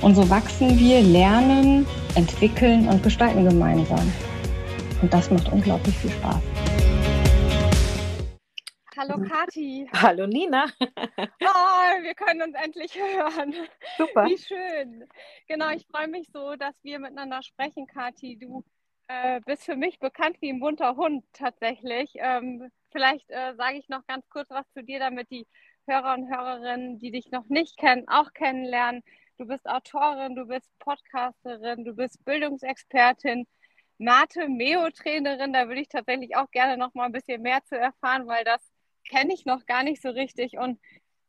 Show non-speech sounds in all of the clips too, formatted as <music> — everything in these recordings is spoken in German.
Und so wachsen wir, lernen, entwickeln und gestalten gemeinsam. Und das macht unglaublich viel Spaß. Hallo Kati. Hallo Nina. Oh, wir können uns endlich hören. Super. Wie schön. Genau, ich freue mich so, dass wir miteinander sprechen, Kati. Du äh, bist für mich bekannt wie ein bunter Hund tatsächlich. Ähm, vielleicht äh, sage ich noch ganz kurz was zu dir, damit die Hörer und Hörerinnen, die dich noch nicht kennen, auch kennenlernen. Du bist Autorin, du bist Podcasterin, du bist Bildungsexpertin, Mathe-Meo-Trainerin. Da würde ich tatsächlich auch gerne noch mal ein bisschen mehr zu erfahren, weil das kenne ich noch gar nicht so richtig. Und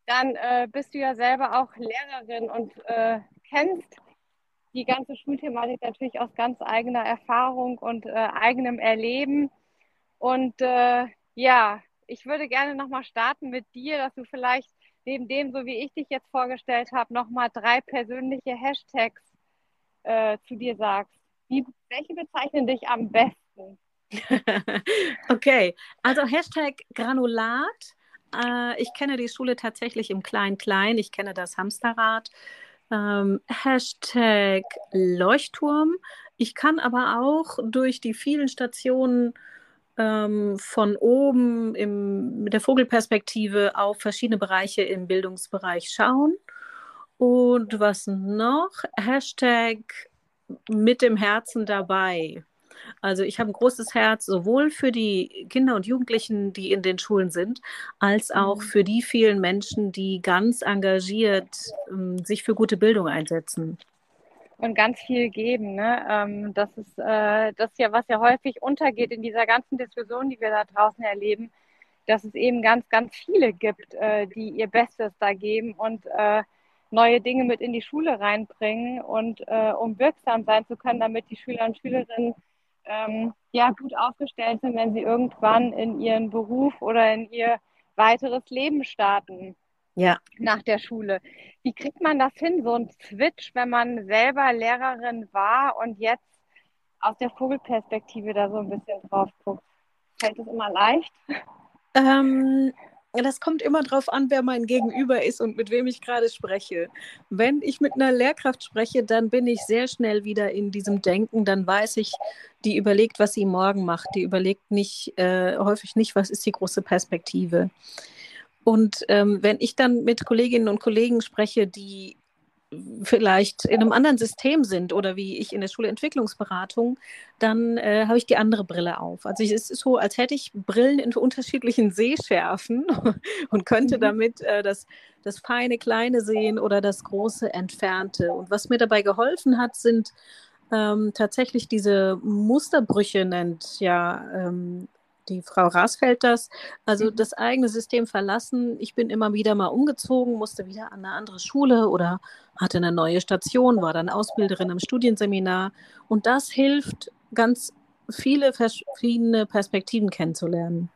dann äh, bist du ja selber auch Lehrerin und äh, kennst die ganze Schulthematik natürlich aus ganz eigener Erfahrung und äh, eigenem Erleben. Und äh, ja, ich würde gerne nochmal starten mit dir, dass du vielleicht neben dem, so wie ich dich jetzt vorgestellt habe, nochmal drei persönliche Hashtags äh, zu dir sagst. Wie, welche bezeichnen dich am besten? <laughs> okay, also Hashtag Granulat. Äh, ich kenne die Schule tatsächlich im Klein-Klein. Ich kenne das Hamsterrad. Ähm, Hashtag Leuchtturm. Ich kann aber auch durch die vielen Stationen ähm, von oben im, mit der Vogelperspektive auf verschiedene Bereiche im Bildungsbereich schauen. Und was noch? Hashtag mit dem Herzen dabei. Also ich habe ein großes Herz sowohl für die Kinder und Jugendlichen, die in den Schulen sind, als auch mhm. für die vielen Menschen, die ganz engagiert ähm, sich für gute Bildung einsetzen und ganz viel geben. Ne? Ähm, das ist äh, das ja, was ja häufig untergeht in dieser ganzen Diskussion, die wir da draußen erleben, dass es eben ganz, ganz viele gibt, äh, die ihr Bestes da geben und äh, neue Dinge mit in die Schule reinbringen und äh, um wirksam sein zu können, damit die Schüler und Schülerinnen ähm, ja gut aufgestellt sind, wenn sie irgendwann in ihren Beruf oder in ihr weiteres Leben starten ja. nach der Schule. Wie kriegt man das hin, so ein Switch, wenn man selber Lehrerin war und jetzt aus der Vogelperspektive da so ein bisschen drauf guckt? Fällt es immer leicht? Ähm, das kommt immer darauf an, wer mein Gegenüber ist und mit wem ich gerade spreche. Wenn ich mit einer Lehrkraft spreche, dann bin ich sehr schnell wieder in diesem Denken. Dann weiß ich, die überlegt, was sie morgen macht. Die überlegt nicht, äh, häufig nicht, was ist die große Perspektive. Und ähm, wenn ich dann mit Kolleginnen und Kollegen spreche, die vielleicht in einem anderen System sind oder wie ich in der Schulentwicklungsberatung, dann äh, habe ich die andere Brille auf. Also es ist so, als hätte ich Brillen in unterschiedlichen <laughs> Sehschärfen <laughs> und könnte mhm. damit äh, das, das feine Kleine sehen oder das große Entfernte. Und was mir dabei geholfen hat, sind ähm, tatsächlich diese Musterbrüche, nennt ja ähm, die Frau Rasfeld das. Also mhm. das eigene System verlassen. Ich bin immer wieder mal umgezogen, musste wieder an eine andere Schule oder hatte eine neue Station, war dann Ausbilderin im Studienseminar. Und das hilft, ganz viele verschiedene Perspektiven kennenzulernen.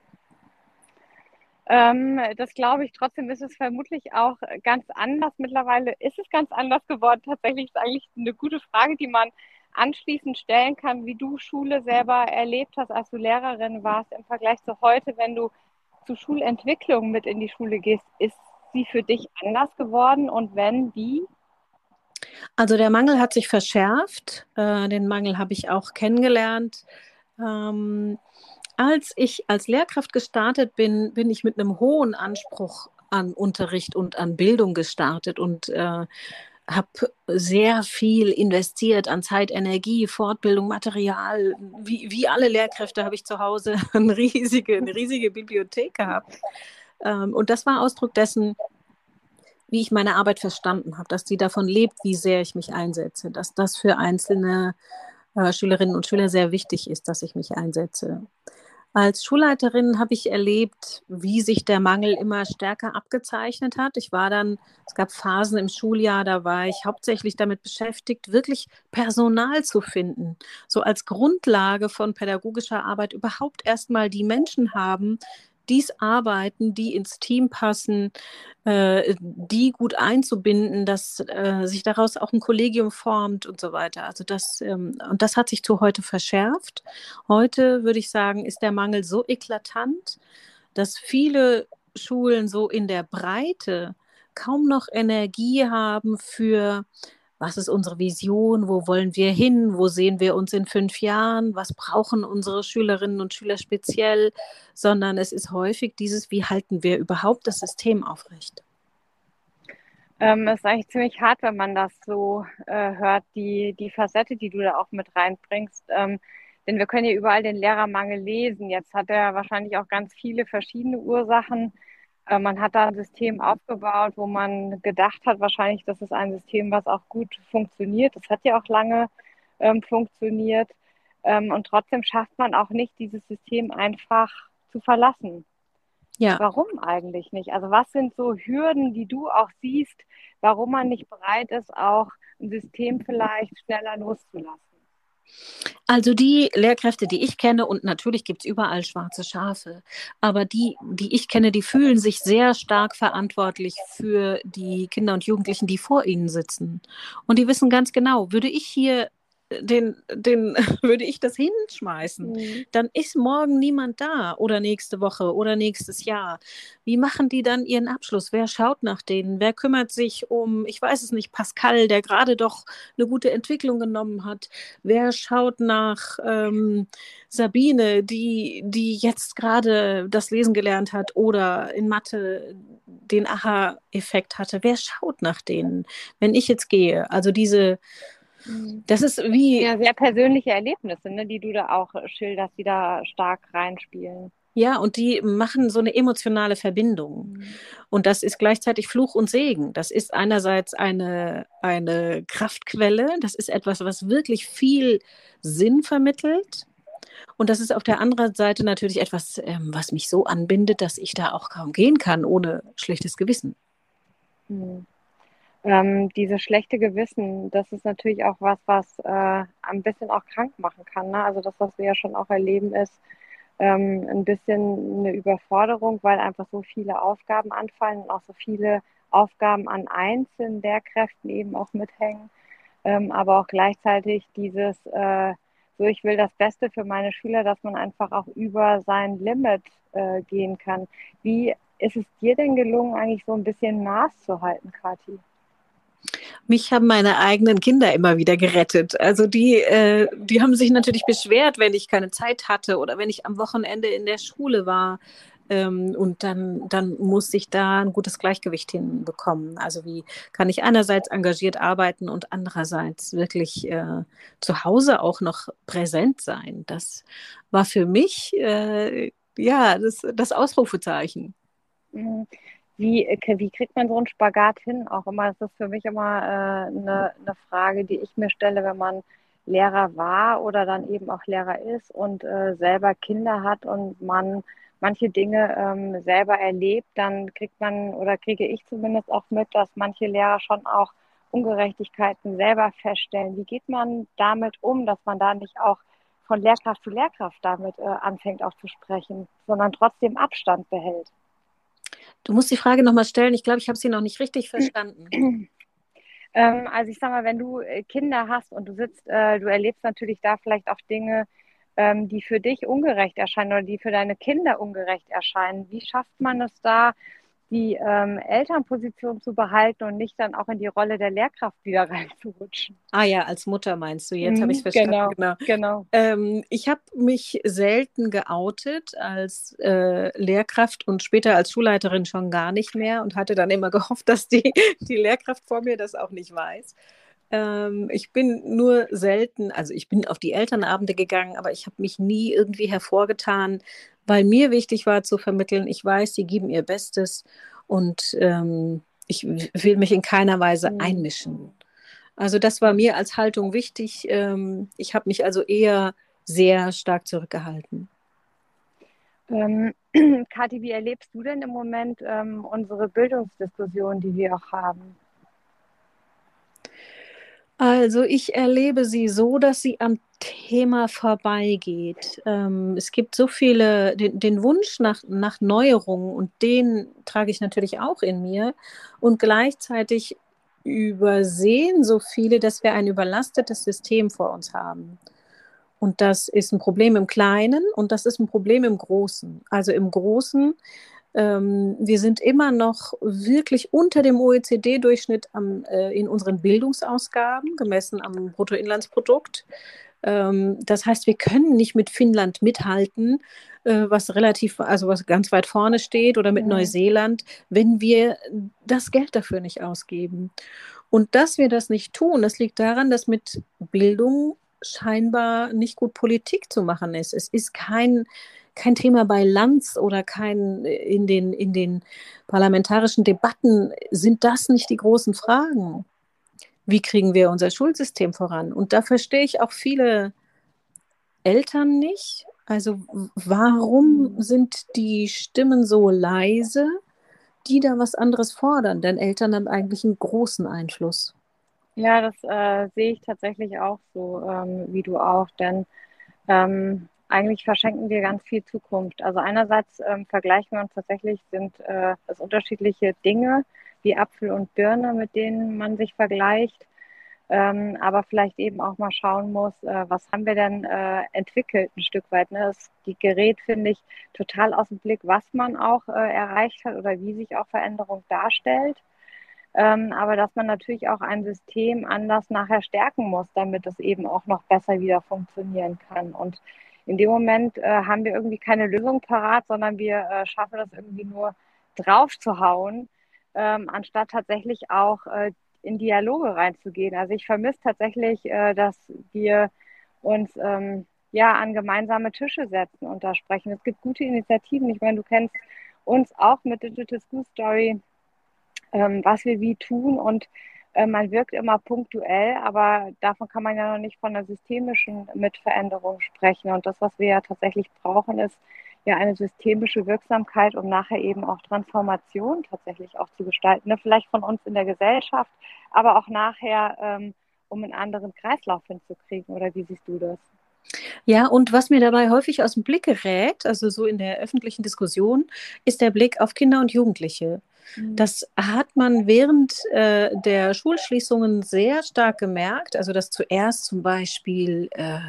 Ähm, das glaube ich. Trotzdem ist es vermutlich auch ganz anders. Mittlerweile ist es ganz anders geworden. Tatsächlich ist eigentlich eine gute Frage, die man anschließend stellen kann, wie du Schule selber erlebt hast, als du Lehrerin warst, im Vergleich zu heute, wenn du zu Schulentwicklung mit in die Schule gehst. Ist sie für dich anders geworden und wenn, wie? Also der Mangel hat sich verschärft. Äh, den Mangel habe ich auch kennengelernt. Ähm, als ich als Lehrkraft gestartet bin, bin ich mit einem hohen Anspruch an Unterricht und an Bildung gestartet und äh, habe sehr viel investiert an Zeit, Energie, Fortbildung, Material. Wie, wie alle Lehrkräfte habe ich zu Hause <laughs> eine riesige, eine riesige Bibliothek gehabt. Ähm, und das war Ausdruck dessen, wie ich meine Arbeit verstanden habe, dass sie davon lebt, wie sehr ich mich einsetze, dass das für einzelne äh, Schülerinnen und Schüler sehr wichtig ist, dass ich mich einsetze. Als Schulleiterin habe ich erlebt, wie sich der Mangel immer stärker abgezeichnet hat. Ich war dann, es gab Phasen im Schuljahr, da war ich hauptsächlich damit beschäftigt, wirklich Personal zu finden. So als Grundlage von pädagogischer Arbeit überhaupt erstmal die Menschen haben, dies arbeiten, die ins Team passen, äh, die gut einzubinden, dass äh, sich daraus auch ein Kollegium formt und so weiter. Also das, ähm, und das hat sich zu heute verschärft. Heute würde ich sagen, ist der Mangel so eklatant, dass viele Schulen so in der Breite kaum noch Energie haben für was ist unsere Vision, wo wollen wir hin, wo sehen wir uns in fünf Jahren, was brauchen unsere Schülerinnen und Schüler speziell, sondern es ist häufig dieses, wie halten wir überhaupt das System aufrecht. Ähm, es ist eigentlich ziemlich hart, wenn man das so äh, hört, die, die Facette, die du da auch mit reinbringst. Ähm, denn wir können ja überall den Lehrermangel lesen. Jetzt hat er wahrscheinlich auch ganz viele verschiedene Ursachen. Äh, man hat da ein System aufgebaut, wo man gedacht hat, wahrscheinlich, das ist ein System, was auch gut funktioniert. Das hat ja auch lange ähm, funktioniert. Ähm, und trotzdem schafft man auch nicht, dieses System einfach zu verlassen. Ja. Warum eigentlich nicht? Also was sind so Hürden, die du auch siehst, warum man nicht bereit ist, auch ein System vielleicht schneller loszulassen? Also die Lehrkräfte, die ich kenne, und natürlich gibt es überall schwarze Schafe, aber die, die ich kenne, die fühlen sich sehr stark verantwortlich für die Kinder und Jugendlichen, die vor ihnen sitzen. Und die wissen ganz genau, würde ich hier den, den <laughs> würde ich das hinschmeißen, mhm. dann ist morgen niemand da oder nächste Woche oder nächstes Jahr. Wie machen die dann ihren Abschluss? Wer schaut nach denen? Wer kümmert sich um, ich weiß es nicht, Pascal, der gerade doch eine gute Entwicklung genommen hat? Wer schaut nach ähm, Sabine, die, die jetzt gerade das Lesen gelernt hat oder in Mathe den Aha-Effekt hatte? Wer schaut nach denen, wenn ich jetzt gehe? Also diese. Das ist wie. Ja, sehr persönliche Erlebnisse, ne, die du da auch schilderst, die da stark reinspielen. Ja, und die machen so eine emotionale Verbindung. Mhm. Und das ist gleichzeitig Fluch und Segen. Das ist einerseits eine, eine Kraftquelle, das ist etwas, was wirklich viel Sinn vermittelt. Und das ist auf der anderen Seite natürlich etwas, ähm, was mich so anbindet, dass ich da auch kaum gehen kann ohne schlechtes Gewissen. Mhm ähm, dieses schlechte Gewissen, das ist natürlich auch was, was äh, ein bisschen auch krank machen kann. Ne? Also das, was wir ja schon auch erleben, ist ähm, ein bisschen eine Überforderung, weil einfach so viele Aufgaben anfallen und auch so viele Aufgaben an einzelnen Lehrkräften eben auch mithängen. Ähm, aber auch gleichzeitig dieses, äh, so ich will das Beste für meine Schüler, dass man einfach auch über sein Limit äh, gehen kann. Wie ist es dir denn gelungen, eigentlich so ein bisschen Maß zu halten, Kathi? Mich haben meine eigenen Kinder immer wieder gerettet. Also die, äh, die haben sich natürlich beschwert, wenn ich keine Zeit hatte oder wenn ich am Wochenende in der Schule war. Ähm, und dann, dann muss ich da ein gutes Gleichgewicht hinbekommen. Also wie kann ich einerseits engagiert arbeiten und andererseits wirklich äh, zu Hause auch noch präsent sein. Das war für mich äh, ja das, das Ausrufezeichen. Wie, äh, wie kriegt man so einen Spagat hin? Auch immer, das ist für mich immer äh, eine, eine Frage, die ich mir stelle, wenn man Lehrer war oder dann eben auch Lehrer ist und äh, selber Kinder hat und man manche Dinge ähm, selber erlebt, dann kriegt man oder kriege ich zumindest auch mit, dass manche Lehrer schon auch Ungerechtigkeiten selber feststellen. Wie geht man damit um, dass man da nicht auch von Lehrkraft zu Lehrkraft damit äh, anfängt auch zu sprechen, sondern trotzdem Abstand behält? Du musst die Frage nochmal stellen. Ich glaube, ich habe sie noch nicht richtig verstanden. <clears throat> Ähm, also ich sage mal, wenn du äh, Kinder hast und du sitzt, äh, du erlebst natürlich da vielleicht auch Dinge, ähm, die für dich ungerecht erscheinen oder die für deine Kinder ungerecht erscheinen. Wie schafft man es da, die ähm, Elternposition zu behalten und nicht dann auch in die Rolle der Lehrkraft wieder <laughs> reinzurutschen. Ah ja, als Mutter meinst du, jetzt mhm, habe ich verstanden. Genau, genau. genau. Ähm, ich habe mich selten geoutet als äh, Lehrkraft und später als Schulleiterin schon gar nicht mehr und hatte dann immer <laughs> gehofft, dass die, die Lehrkraft vor mir das auch nicht weiß. Ähm, ich bin nur selten, also ich bin auf die Elternabende gegangen, aber ich habe mich nie irgendwie hervorgetan, weil mir wichtig war zu vermitteln, ich weiß, sie geben ihr Bestes und ähm, ich will mich in keiner Weise mhm. einmischen. Also das war mir als Haltung wichtig. Ähm, ich habe mich also eher sehr stark zurückgehalten. Ähm, <clears throat> Kathi, wie erlebst du denn im Moment ähm, unsere Bildungsdiskussion, die wir auch haben? Also ich erlebe sie so, dass sie am Thema vorbeigeht. Ähm, es gibt so viele, den, den Wunsch nach, nach Neuerungen und den trage ich natürlich auch in mir. Und gleichzeitig übersehen so viele, dass wir ein überlastetes System vor uns haben. Und das ist ein Problem im Kleinen und das ist ein Problem im Großen. Also im Großen ähm, wir sind immer noch wirklich unter dem OECD-Durchschnitt äh, in unseren Bildungsausgaben, gemessen am Bruttoinlandsprodukt. Ähm, das heißt, wir können nicht mit Finnland mithalten, äh, was relativ, also was ganz weit vorne steht, oder mit Neuseeland, wenn wir das Geld dafür nicht ausgeben. Und dass wir das nicht tun, das liegt daran, dass mit Bildung scheinbar nicht gut Politik zu machen ist. Es ist kein kein Thema bei Lanz oder kein in den, in den parlamentarischen Debatten sind das nicht die großen Fragen. Wie kriegen wir unser Schulsystem voran? Und da verstehe ich auch viele Eltern nicht. Also warum sind die Stimmen so leise, die da was anderes fordern? Denn Eltern haben eigentlich einen großen Einfluss. Ja, das äh, sehe ich tatsächlich auch so, ähm, wie du auch. Denn ähm, eigentlich verschenken wir ganz viel Zukunft. Also einerseits ähm, vergleichen wir uns tatsächlich, sind äh, es unterschiedliche Dinge wie Apfel und Birne, mit denen man sich vergleicht. Ähm, aber vielleicht eben auch mal schauen muss, äh, was haben wir denn äh, entwickelt ein Stück weit. Ne? Das Gerät finde ich total aus dem Blick, was man auch äh, erreicht hat oder wie sich auch Veränderung darstellt. Ähm, aber dass man natürlich auch ein System anders nachher stärken muss, damit es eben auch noch besser wieder funktionieren kann. Und in dem Moment äh, haben wir irgendwie keine Lösung parat, sondern wir äh, schaffen das irgendwie nur drauf zu hauen, ähm, anstatt tatsächlich auch äh, in Dialoge reinzugehen. Also ich vermisse tatsächlich, äh, dass wir uns ähm, ja an gemeinsame Tische setzen und da sprechen. Es gibt gute Initiativen. Ich meine, du kennst uns auch mit Digital School Story, ähm, was wir wie tun und äh, man wirkt immer punktuell, aber davon kann man ja noch nicht von einer systemischen Mitveränderung sprechen. Und das, was wir ja tatsächlich brauchen, ist ja eine systemische Wirksamkeit, um nachher eben auch Transformation tatsächlich auch zu gestalten. Ne? Vielleicht von uns in der Gesellschaft, aber auch nachher, ähm, um einen anderen Kreislauf hinzukriegen. Oder wie siehst du das? Ja, und was mir dabei häufig aus dem Blick gerät, also so in der öffentlichen Diskussion, ist der Blick auf Kinder und Jugendliche. Mhm. Das hat man während äh, der Schulschließungen sehr stark gemerkt. Also, dass zuerst zum Beispiel äh,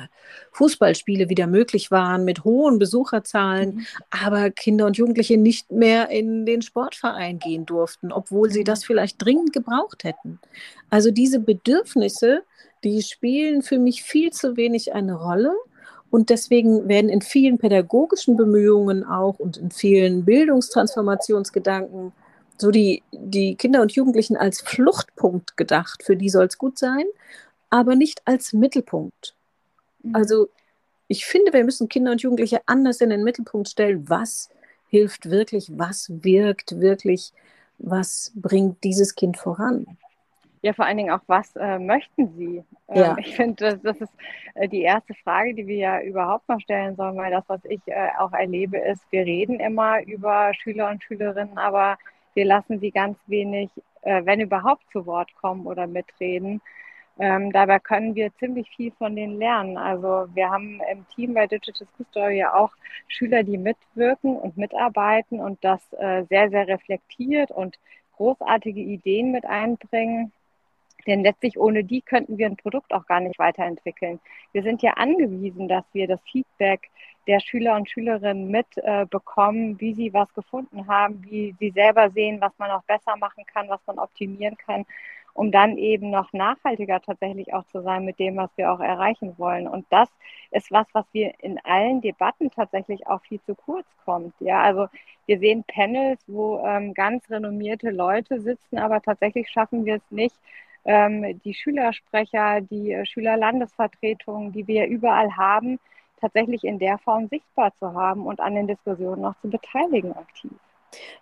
Fußballspiele wieder möglich waren mit hohen Besucherzahlen, mhm. aber Kinder und Jugendliche nicht mehr in den Sportverein gehen durften, obwohl sie das mhm. vielleicht dringend gebraucht hätten. Also, diese Bedürfnisse, die spielen für mich viel zu wenig eine Rolle. Und deswegen werden in vielen pädagogischen Bemühungen auch und in vielen Bildungstransformationsgedanken so die, die Kinder und Jugendlichen als Fluchtpunkt gedacht. Für die soll es gut sein, aber nicht als Mittelpunkt. Mhm. Also ich finde, wir müssen Kinder und Jugendliche anders in den Mittelpunkt stellen. Was hilft wirklich? Was wirkt wirklich? Was bringt dieses Kind voran? Ja, vor allen Dingen auch, was äh, möchten Sie? Ähm, ja. Ich finde, das, das, ist äh, die erste Frage, die wir ja überhaupt mal stellen sollen, weil das, was ich äh, auch erlebe, ist, wir reden immer über Schüler und Schülerinnen, aber wir lassen sie ganz wenig, äh, wenn überhaupt, zu Wort kommen oder mitreden. Ähm, dabei können wir ziemlich viel von denen lernen. Also wir haben im Team bei Digital School Story ja auch Schüler, die mitwirken und mitarbeiten und das äh, sehr, sehr reflektiert und großartige Ideen mit einbringen. Denn letztlich ohne die könnten wir ein Produkt auch gar nicht weiterentwickeln. Wir sind ja angewiesen, dass wir das Feedback der Schüler und Schülerinnen mitbekommen, äh, wie sie was gefunden haben, wie sie selber sehen, was man auch besser machen kann, was man optimieren kann, um dann eben noch nachhaltiger tatsächlich auch zu sein mit dem, was wir auch erreichen wollen. Und das ist was, was wir in allen Debatten tatsächlich auch viel zu kurz kommt. Ja, also wir sehen Panels, wo ähm, ganz renommierte Leute sitzen, aber tatsächlich schaffen wir es nicht, ähm, die Schülersprecher, die äh, Schülerlandesvertretungen, die wir überall haben, tatsächlich in der Form sichtbar zu haben und an den Diskussionen noch zu beteiligen aktiv.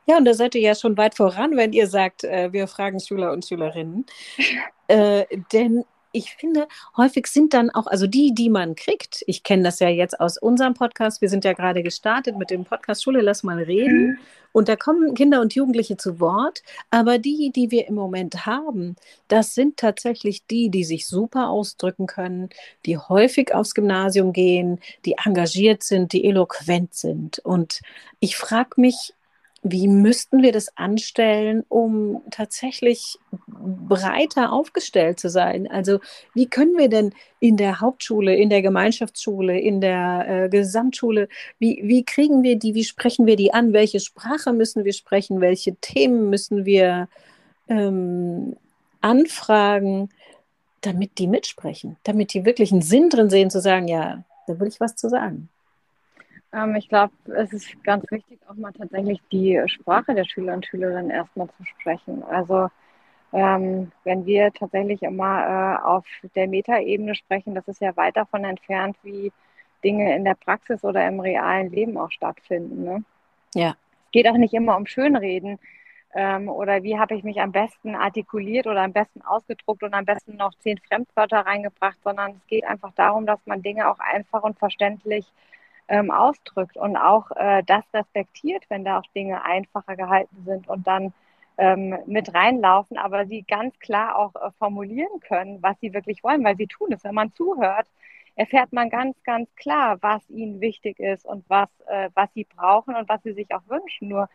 Ja, und da seid ihr ja schon weit voran, wenn ihr sagt, äh, wir fragen Schüler und Schülerinnen. <laughs> äh, denn ich finde, häufig sind dann auch, also die, die man kriegt, ich kenne das ja jetzt aus unserem Podcast, wir sind ja gerade gestartet mit dem Podcast Schule, lass mal reden. Mhm. Und da kommen Kinder und Jugendliche zu Wort. Aber die, die wir im Moment haben, das sind tatsächlich die, die sich super ausdrücken können, die häufig aufs Gymnasium gehen, die engagiert sind, die eloquent sind. Und ich frage mich, wie müssten wir das anstellen, um tatsächlich breiter aufgestellt zu sein? Also wie können wir denn in der Hauptschule, in der Gemeinschaftsschule, in der äh, Gesamtschule, wie, wie kriegen wir die, wie sprechen wir die an? Welche Sprache müssen wir sprechen? Welche Themen müssen wir ähm, anfragen, damit die mitsprechen, damit die wirklich einen Sinn drin sehen, zu sagen, ja, da will ich was zu sagen. Ähm, ich glaube, es ist ganz wichtig, auch mal tatsächlich die Sprache der Schüler und Schülerinnen erstmal zu sprechen. Also ähm, wenn wir tatsächlich immer äh, auf der Metaebene sprechen, das ist ja weit davon entfernt, wie Dinge in der Praxis oder im realen Leben auch stattfinden. Ne? Ja. Es geht auch nicht immer um Schönreden ähm, oder wie habe ich mich am besten artikuliert oder am besten ausgedruckt und am besten noch zehn Fremdwörter reingebracht, sondern es geht einfach darum, dass man Dinge auch einfach und verständlich ähm, ausdrückt und auch äh, das respektiert, wenn da auch Dinge einfacher gehalten sind und dann ähm, mit reinlaufen, aber sie ganz klar auch äh, formulieren können, was sie wirklich wollen, weil sie tun es. Wenn man zuhört, erfährt man ganz, ganz klar, was ihnen wichtig ist und was, äh, was sie brauchen und was sie sich auch wünschen. Nur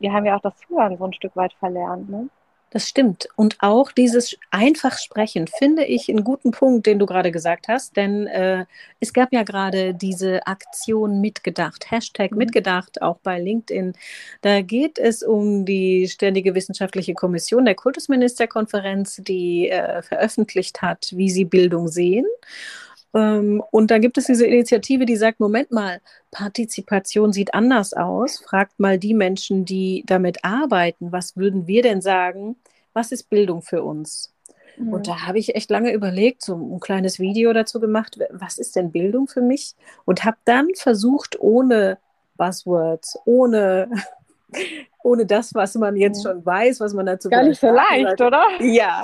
wir haben ja auch das Zuhören so ein Stück weit verlernt. Ne? Das stimmt. Und auch dieses einfach sprechen finde ich einen guten Punkt, den du gerade gesagt hast, denn äh, es gab ja gerade diese Aktion mitgedacht, Hashtag mhm. mitgedacht, auch bei LinkedIn. Da geht es um die Ständige Wissenschaftliche Kommission der Kultusministerkonferenz, die äh, veröffentlicht hat, wie sie Bildung sehen. Ähm, und da gibt es diese Initiative, die sagt, Moment mal, Partizipation sieht anders aus. Fragt mal die Menschen, die damit arbeiten, was würden wir denn sagen? Was ist Bildung für uns? Mhm. Und da habe ich echt lange überlegt, so ein kleines Video dazu gemacht, was ist denn Bildung für mich? Und habe dann versucht, ohne Buzzwords, ohne, <laughs> ohne das, was man jetzt mhm. schon weiß, was man dazu Gar nicht so leicht, oder? Ja,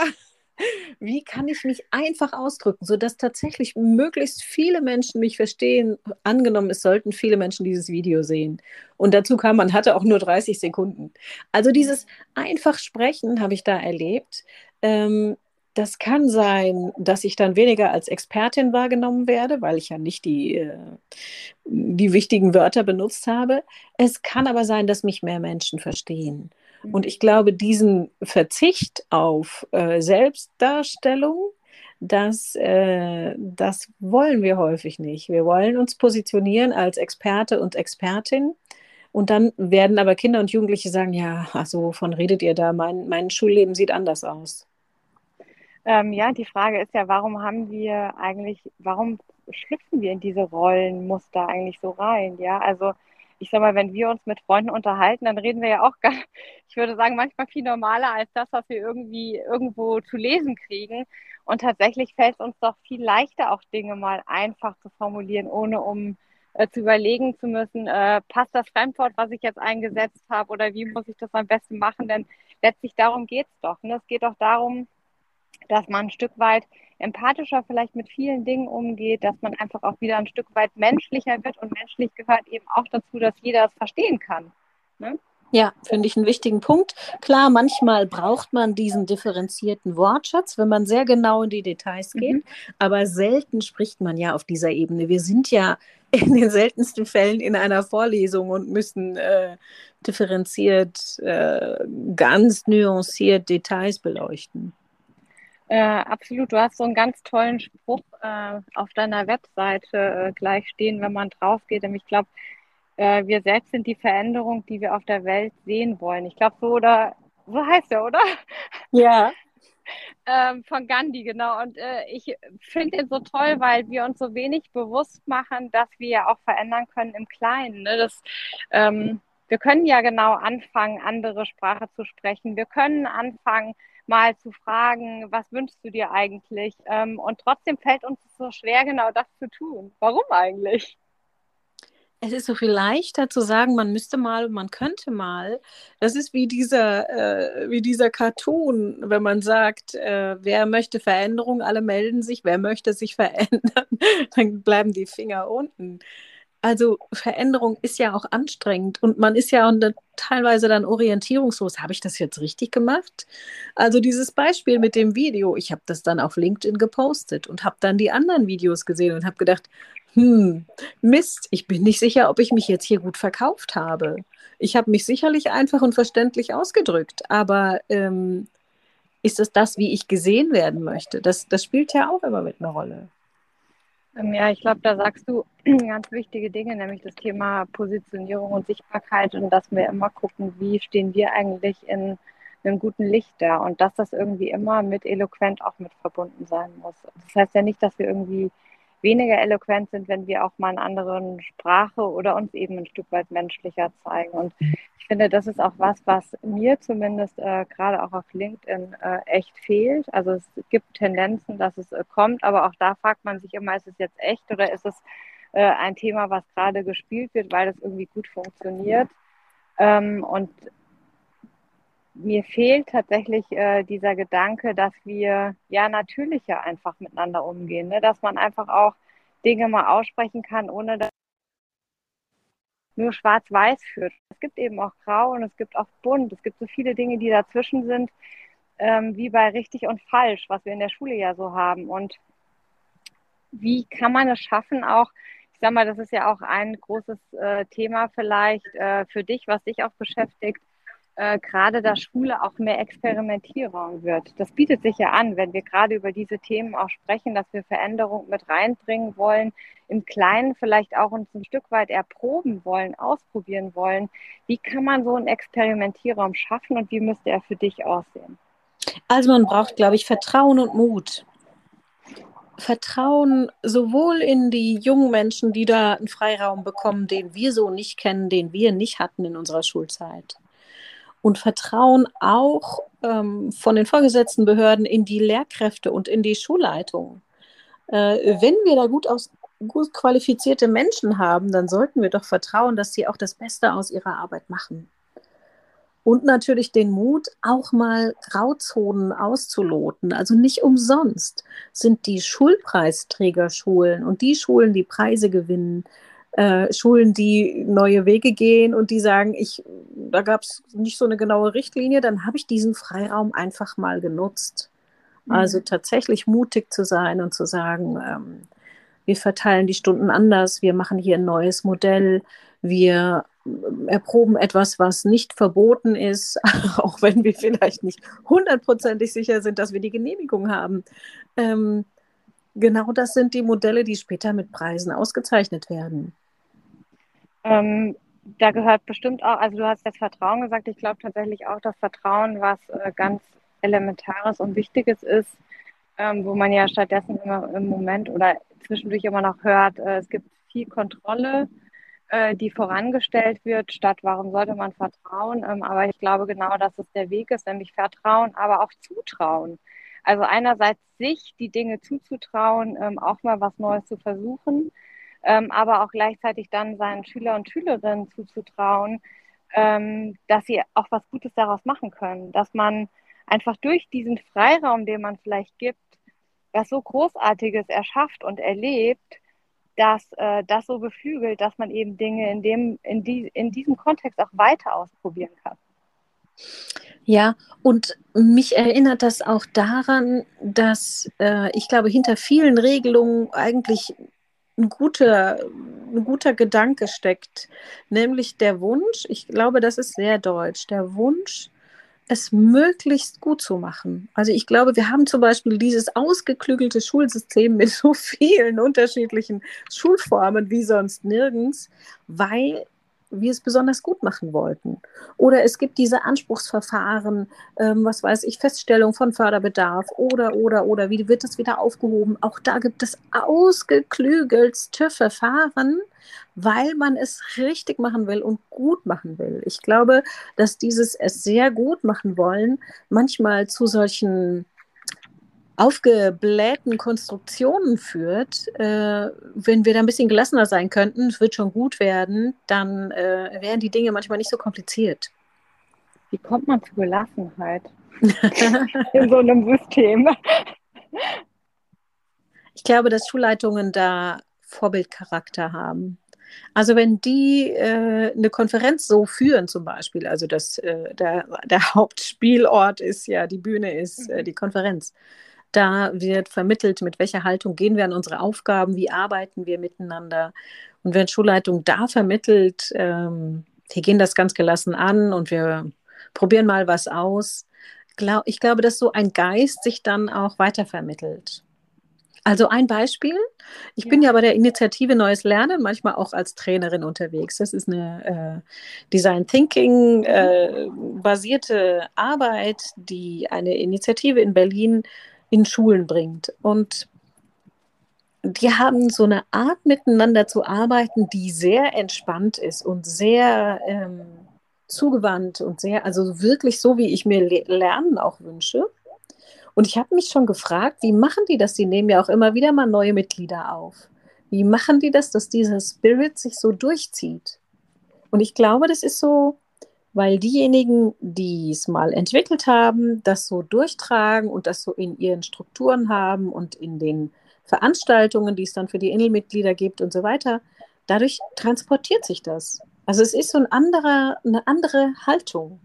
wie kann ich mich einfach ausdrücken, sodass tatsächlich möglichst viele Menschen mich verstehen? Angenommen, es sollten viele Menschen dieses Video sehen. Und dazu kam, man hatte auch nur 30 Sekunden. Also dieses einfach sprechen habe ich da erlebt. Ähm, das kann sein, dass ich dann weniger als Expertin wahrgenommen werde, weil ich ja nicht die, äh, die wichtigen Wörter benutzt habe. Es kann aber sein, dass mich mehr Menschen verstehen. Und ich glaube, diesen Verzicht auf äh, Selbstdarstellung, das, äh, das wollen wir häufig nicht. Wir wollen uns positionieren als Experte und Expertin. Und dann werden aber Kinder und Jugendliche sagen, ja, also wovon redet ihr da? Mein, mein Schulleben sieht anders aus. Ähm, ja, die Frage ist ja, warum haben wir eigentlich, warum schlüpfen wir in diese Rollenmuster eigentlich so rein? Ja, also ich sag mal, wenn wir uns mit Freunden unterhalten, dann reden wir ja auch, gar, <laughs> ich würde sagen, manchmal viel normaler als das, was wir irgendwie irgendwo zu lesen kriegen. Und tatsächlich fällt es uns doch viel leichter, auch Dinge mal einfach zu formulieren, ohne um äh, zu überlegen zu müssen, äh, passt das Fremdwort, was ich jetzt eingesetzt habe, oder wie muss ich das am besten machen? Denn letztlich darum geht es doch. Ne? Es geht doch darum, dass man ein Stück weit empathischer vielleicht mit vielen Dingen umgeht, dass man einfach auch wieder ein Stück weit menschlicher wird und menschlich gehört eben auch dazu, dass jeder es verstehen kann. Ne? Ja, finde ich einen wichtigen Punkt. Klar, manchmal braucht man diesen differenzierten Wortschatz, wenn man sehr genau in die Details geht, mhm. aber selten spricht man ja auf dieser Ebene. Wir sind ja in den seltensten Fällen in einer Vorlesung und müssen äh, differenziert, äh, ganz nuanciert Details beleuchten. Äh, absolut, du hast so einen ganz tollen Spruch äh, auf deiner Webseite äh, gleich stehen, wenn man drauf geht. Und ich glaube, äh, wir selbst sind die Veränderung, die wir auf der Welt sehen wollen. Ich glaube, so oder so heißt er, oder? Ja. <laughs> ähm, von Gandhi, genau. Und äh, ich finde ihn so toll, weil wir uns so wenig bewusst machen, dass wir ja auch verändern können im Kleinen. Ne? Das, ähm, wir können ja genau anfangen, andere Sprache zu sprechen. Wir können anfangen, mal zu fragen, was wünschst du dir eigentlich? Ähm, und trotzdem fällt uns so schwer, genau das zu tun. Warum eigentlich? Es ist so viel leichter zu sagen, man müsste mal und man könnte mal. Das ist wie dieser, äh, wie dieser Cartoon, wenn man sagt, äh, wer möchte Veränderung, alle melden sich, wer möchte sich <laughs> verändern, dann bleiben die Finger unten. Also Veränderung ist ja auch anstrengend und man ist ja teilweise dann orientierungslos. Habe ich das jetzt richtig gemacht? Also dieses Beispiel mit dem Video, ich habe das dann auf LinkedIn gepostet und habe dann die anderen Videos gesehen und habe gedacht, hm, Mist, ich bin nicht sicher, ob ich mich jetzt hier gut verkauft habe. Ich habe mich sicherlich einfach und verständlich ausgedrückt, aber ähm, ist es das, wie ich gesehen werden möchte? Das, das spielt ja auch immer mit einer Rolle. Ähm, ja, ich glaube, da sagst du <clears throat> ganz wichtige Dinge, nämlich das Thema Positionierung und Sichtbarkeit und dass wir immer gucken, wie stehen wir eigentlich in einem guten Licht da und dass das irgendwie immer mit eloquent auch mit verbunden sein muss. Das heißt ja nicht, dass wir irgendwie weniger eloquent sind, wenn wir auch mal in anderen Sprache oder uns eben ein Stück weit menschlicher zeigen. Und ich finde, das ist auch was, was mir zumindest äh, gerade auch auf LinkedIn äh, echt fehlt. Also es gibt Tendenzen, dass es äh, kommt, aber auch da fragt man sich immer, ist es jetzt echt oder ist es äh, ein Thema, was gerade gespielt wird, weil das irgendwie gut funktioniert. Ähm, und mir fehlt tatsächlich äh, dieser Gedanke, dass wir ja natürlicher einfach miteinander umgehen, ne? dass man einfach auch Dinge mal aussprechen kann, ohne dass nur schwarz-weiß führt. Es gibt eben auch grau und es gibt auch bunt. Es gibt so viele Dinge, die dazwischen sind, ähm, wie bei richtig und falsch, was wir in der Schule ja so haben. Und wie kann man es schaffen, auch, ich sag mal, das ist ja auch ein großes äh, Thema vielleicht äh, für dich, was dich auch beschäftigt, äh, gerade da Schule auch mehr Experimentierraum wird. Das bietet sich ja an, wenn wir gerade über diese Themen auch sprechen, dass wir Veränderung mit reinbringen wollen, im Kleinen vielleicht auch uns ein Stück weit erproben wollen, ausprobieren wollen. Wie kann man so einen Experimentierraum schaffen und wie müsste er für dich aussehen? Also man braucht, glaube ich, Vertrauen und Mut. Vertrauen sowohl in die jungen Menschen, die da einen Freiraum bekommen, den wir so nicht kennen, den wir nicht hatten in unserer Schulzeit und Vertrauen auch ähm, von den vorgesetzten Behörden in die Lehrkräfte und in die Schulleitung. Äh, wenn wir da gut, aus, gut qualifizierte Menschen haben, dann sollten wir doch vertrauen, dass sie auch das Beste aus ihrer Arbeit machen. Und natürlich den Mut, auch mal Grauzonen auszuloten. Also nicht umsonst sind die Schulpreisträgerschulen und die Schulen, die Preise gewinnen, äh, Schulen, die neue Wege gehen und die sagen, ich, da gab es nicht so eine genaue Richtlinie, dann habe ich diesen Freiraum einfach mal genutzt. Mhm. Also tatsächlich mutig zu sein und zu sagen, ähm, wir verteilen die Stunden anders, wir machen hier ein neues Modell, wir erproben etwas, was nicht verboten ist, <laughs> auch wenn wir vielleicht nicht hundertprozentig sicher sind, dass wir die Genehmigung haben. Ähm, genau das sind die Modelle, die später mit Preisen ausgezeichnet werden. Ähm, da gehört bestimmt auch, also du hast jetzt Vertrauen gesagt, ich glaube tatsächlich auch, dass Vertrauen was äh, ganz Elementares und Wichtiges ist, ähm, wo man ja stattdessen immer im Moment oder zwischendurch immer noch hört, äh, es gibt viel Kontrolle, äh, die vorangestellt wird, statt warum sollte man vertrauen. Ähm, aber ich glaube genau, dass es der Weg ist, nämlich Vertrauen, aber auch Zutrauen. Also einerseits sich die Dinge zuzutrauen, ähm, auch mal was Neues zu versuchen ähm, aber auch gleichzeitig dann seinen Schüler und Schülerinnen zuzutrauen, ähm, dass sie auch was Gutes daraus machen können, dass man einfach durch diesen Freiraum, den man vielleicht gibt, was so Großartiges erschafft und erlebt, dass äh, das so beflügelt, dass man eben Dinge in, dem, in, die, in diesem Kontext auch weiter ausprobieren kann. Ja, und mich erinnert das auch daran, dass äh, ich glaube, hinter vielen Regelungen eigentlich ein guter, ein guter Gedanke steckt, nämlich der Wunsch, ich glaube, das ist sehr deutsch, der Wunsch, es möglichst gut zu machen. Also ich glaube, wir haben zum Beispiel dieses ausgeklügelte Schulsystem mit so vielen <laughs> unterschiedlichen Schulformen wie sonst nirgends, weil wir es besonders gut machen wollten. Oder es gibt diese Anspruchsverfahren, ähm, was weiß ich, Feststellung von Förderbedarf oder, oder, oder, wie wird das wieder aufgehoben? Auch da gibt es ausgeklügelste Verfahren, weil man es richtig machen will und gut machen will. Ich glaube, dass dieses es sehr gut machen wollen manchmal zu solchen aufgeblähten Konstruktionen führt, äh, wenn wir da ein bisschen gelassener sein könnten, es wird schon gut werden, dann äh, wären die Dinge manchmal nicht so kompliziert. Wie kommt man zur Gelassenheit <laughs> in so einem System? Ich glaube, dass Schulleitungen da Vorbildcharakter haben. Also wenn die äh, eine Konferenz so führen zum Beispiel, also dass äh, der, der Hauptspielort ist ja, die Bühne ist äh, die Konferenz. Da wird vermittelt, mit welcher Haltung gehen wir an unsere Aufgaben, wie arbeiten wir miteinander. Und wenn Schulleitung da vermittelt, ähm, wir gehen das ganz gelassen an und wir probieren mal was aus, ich glaube, dass so ein Geist sich dann auch weitervermittelt. Also ein Beispiel. Ich ja. bin ja bei der Initiative Neues Lernen manchmal auch als Trainerin unterwegs. Das ist eine äh, Design Thinking äh, basierte Arbeit, die eine Initiative in Berlin in Schulen bringt. Und die haben so eine Art miteinander zu arbeiten, die sehr entspannt ist und sehr ähm, zugewandt und sehr, also wirklich so, wie ich mir Lernen auch wünsche. Und ich habe mich schon gefragt, wie machen die das? Die nehmen ja auch immer wieder mal neue Mitglieder auf. Wie machen die das, dass dieser Spirit sich so durchzieht? Und ich glaube, das ist so, weil diejenigen, die es mal entwickelt haben, das so durchtragen und das so in ihren Strukturen haben und in den Veranstaltungen, die es dann für die Inselmitglieder gibt und so weiter, dadurch transportiert sich das. Also es ist so ein anderer, eine andere Haltung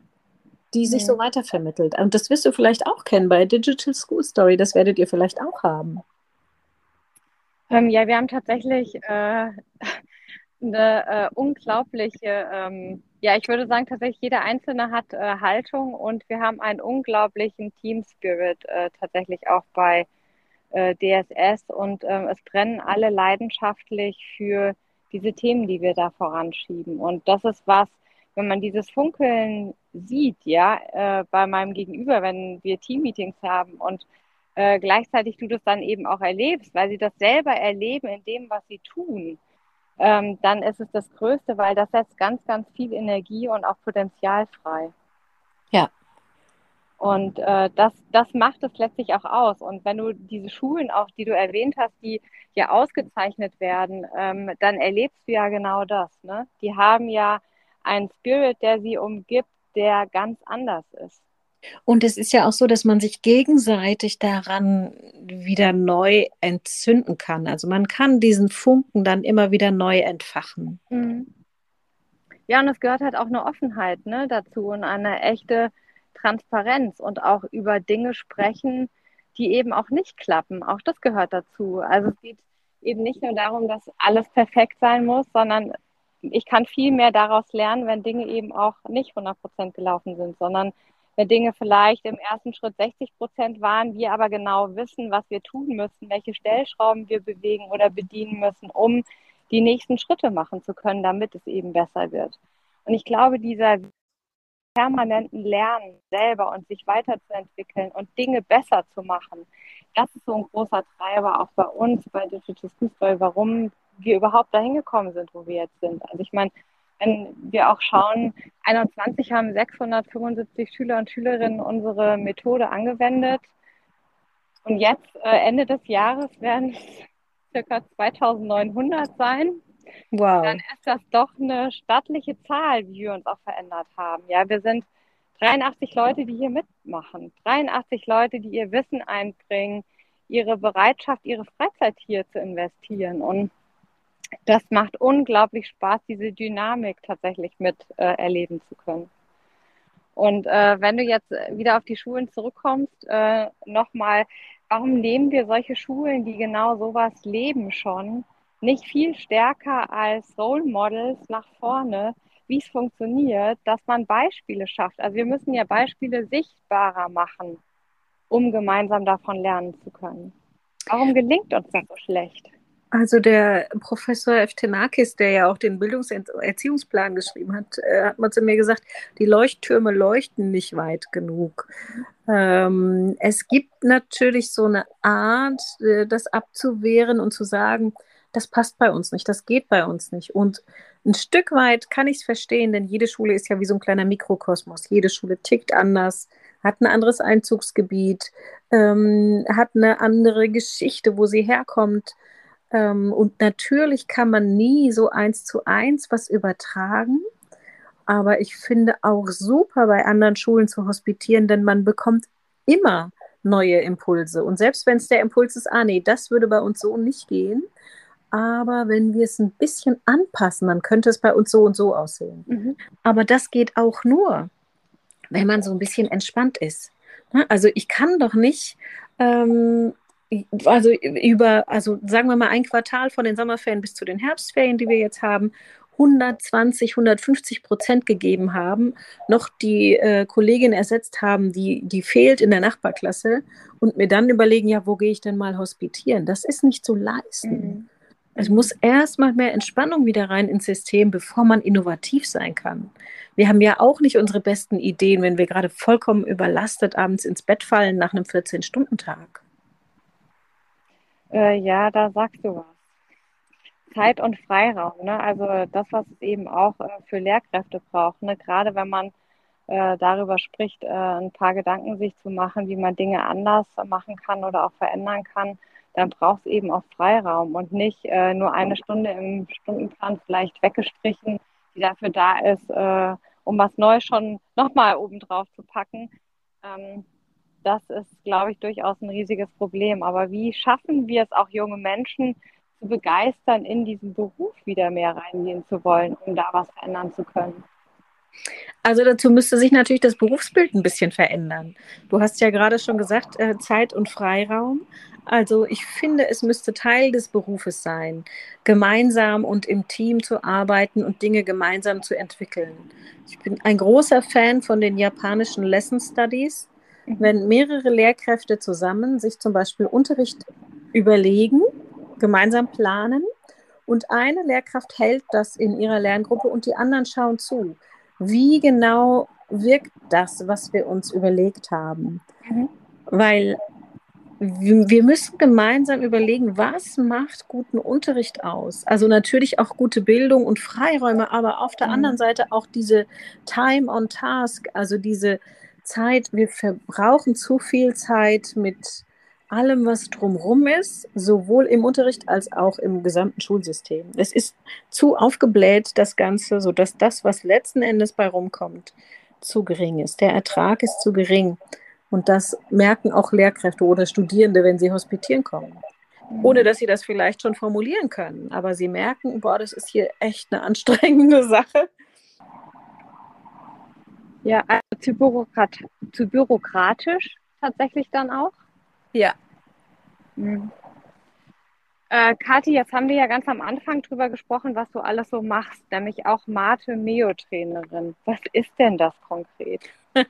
die sich so weitervermittelt. Und das wirst du vielleicht auch kennen bei Digital School Story. Das werdet ihr vielleicht auch haben. Ähm, ja, wir haben tatsächlich äh, <laughs> eine äh, unglaubliche, ähm, ja, ich würde sagen, tatsächlich jeder Einzelne hat äh, Haltung und wir haben einen unglaublichen Team Spirit äh, tatsächlich auch bei äh, DSS und ähm, es brennen alle leidenschaftlich für diese Themen, die wir da voranschieben. Und das ist was, wenn man dieses Funkeln sieht, ja, äh, bei meinem Gegenüber, wenn wir Teammeetings haben und äh, gleichzeitig du das dann eben auch erlebst, weil sie das selber erleben in dem, was sie tun, ähm, dann ist es das Größte, weil das setzt ganz, ganz viel Energie und auch Potenzial frei. Ja. Und äh, das, das macht es letztlich auch aus. Und wenn du diese Schulen auch, die du erwähnt hast, die ja ausgezeichnet werden, ähm, dann erlebst du ja genau das. Ne? Die haben ja einen Spirit, der sie umgibt, der ganz anders ist. Und es ist ja auch so, dass man sich gegenseitig daran wieder neu entzünden kann. Also man kann diesen Funken dann immer wieder neu entfachen. Mhm. Ja, und es gehört halt auch eine Offenheit ne, dazu und eine echte Transparenz und auch über Dinge sprechen, die eben auch nicht klappen. Auch das gehört dazu. Also es geht eben nicht nur darum, dass alles perfekt sein muss, sondern ich kann viel mehr daraus lernen, wenn Dinge eben auch nicht 100 Prozent gelaufen sind, sondern wenn Dinge vielleicht im ersten Schritt 60 Prozent waren, wir aber genau wissen, was wir tun müssen, welche Stellschrauben wir bewegen oder bedienen müssen, um die nächsten Schritte machen zu können, damit es eben besser wird. Und ich glaube, dieser permanenten Lernen selber und sich weiterzuentwickeln und Dinge besser zu machen, das ist so ein großer Treiber auch bei uns bei Digital School warum wir überhaupt dahin gekommen sind, wo wir jetzt sind. Also ich meine, wenn wir auch schauen, 21 haben 675 Schüler und Schülerinnen unsere Methode angewendet. Und jetzt, äh, Ende des Jahres, werden es <laughs> ca. 2900 sein. Wow. Dann ist das doch eine stattliche Zahl, wie wir uns auch verändert haben. Ja, wir sind 83 Leute, die hier mitmachen. 83 Leute, die ihr Wissen einbringen, ihre Bereitschaft, ihre Freizeit hier zu investieren. Und das macht unglaublich Spaß, diese Dynamik tatsächlich mit äh, erleben zu können. Und äh, wenn du jetzt wieder auf die Schulen zurückkommst, äh, nochmal, warum nehmen wir solche Schulen, die genau sowas leben schon, nicht viel stärker als Role Models nach vorne, wie es funktioniert, dass man Beispiele schafft. Also wir müssen ja Beispiele sichtbarer machen, um gemeinsam davon lernen zu können. Warum gelingt uns das so schlecht? Also der Professor Eftenakis, der ja auch den Bildungserziehungsplan geschrieben hat, äh, hat mal zu mir gesagt, die Leuchttürme leuchten nicht weit genug. Ähm, es gibt natürlich so eine Art, äh, das abzuwehren und zu sagen, das passt bei uns nicht, das geht bei uns nicht. Und ein Stück weit kann ich es verstehen, denn jede Schule ist ja wie so ein kleiner Mikrokosmos. Jede Schule tickt anders, hat ein anderes Einzugsgebiet, ähm, hat eine andere Geschichte, wo sie herkommt. Ähm, und natürlich kann man nie so eins zu eins was übertragen. Aber ich finde auch super, bei anderen Schulen zu hospitieren, denn man bekommt immer neue Impulse. Und selbst wenn es der Impuls ist, ah nee, das würde bei uns so nicht gehen. Aber wenn wir es ein bisschen anpassen, dann könnte es bei uns so und so aussehen. Mhm. Aber das geht auch nur, wenn man so ein bisschen entspannt ist. Ne? Also ich kann doch nicht ähm, also über, also sagen wir mal ein Quartal von den Sommerferien bis zu den Herbstferien, die wir jetzt haben, 120, 150 Prozent gegeben haben, noch die äh, Kollegin ersetzt haben, die, die fehlt in der Nachbarklasse und mir dann überlegen, ja, wo gehe ich denn mal hospitieren? Das ist nicht zu leisten. Mhm. Es muss erstmal mehr Entspannung wieder rein ins System, bevor man innovativ sein kann. Wir haben ja auch nicht unsere besten Ideen, wenn wir gerade vollkommen überlastet abends ins Bett fallen nach einem 14-Stunden-Tag. Äh, ja, da sagst du was. Zeit und Freiraum, ne? Also das, was es eben auch äh, für Lehrkräfte braucht, ne? Gerade wenn man äh, darüber spricht, äh, ein paar Gedanken sich zu machen, wie man Dinge anders machen kann oder auch verändern kann, dann braucht es eben auch Freiraum und nicht äh, nur eine Stunde im Stundenplan vielleicht weggestrichen, die dafür da ist, um was Neues schon nochmal obendrauf zu packen. Ähm, das ist, glaube ich, durchaus ein riesiges Problem. Aber wie schaffen wir es auch junge Menschen zu begeistern, in diesen Beruf wieder mehr reingehen zu wollen, um da was verändern zu können? Also dazu müsste sich natürlich das Berufsbild ein bisschen verändern. Du hast ja gerade schon gesagt, äh, Zeit und Freiraum. Also ich finde, es müsste Teil des Berufes sein, gemeinsam und im Team zu arbeiten und Dinge gemeinsam zu entwickeln. Ich bin ein großer Fan von den japanischen Lesson Studies wenn mehrere Lehrkräfte zusammen sich zum Beispiel Unterricht überlegen, gemeinsam planen und eine Lehrkraft hält das in ihrer Lerngruppe und die anderen schauen zu. Wie genau wirkt das, was wir uns überlegt haben? Mhm. Weil wir müssen gemeinsam überlegen, was macht guten Unterricht aus? Also natürlich auch gute Bildung und Freiräume, aber auf der mhm. anderen Seite auch diese Time on Task, also diese Zeit, wir verbrauchen zu viel Zeit mit allem, was drumherum ist, sowohl im Unterricht als auch im gesamten Schulsystem. Es ist zu aufgebläht, das Ganze, sodass das, was letzten Endes bei rumkommt, zu gering ist. Der Ertrag ist zu gering. Und das merken auch Lehrkräfte oder Studierende, wenn sie hospitieren kommen. Ohne dass sie das vielleicht schon formulieren können. Aber sie merken, boah, das ist hier echt eine <laughs> anstrengende Sache. Ja, also zu, bürokrat zu bürokratisch tatsächlich dann auch? Ja. Mhm. Äh, Kathi, jetzt haben wir ja ganz am Anfang drüber gesprochen, was du alles so machst, nämlich auch Mate-Meo-Trainerin. Was ist denn das konkret? <laughs>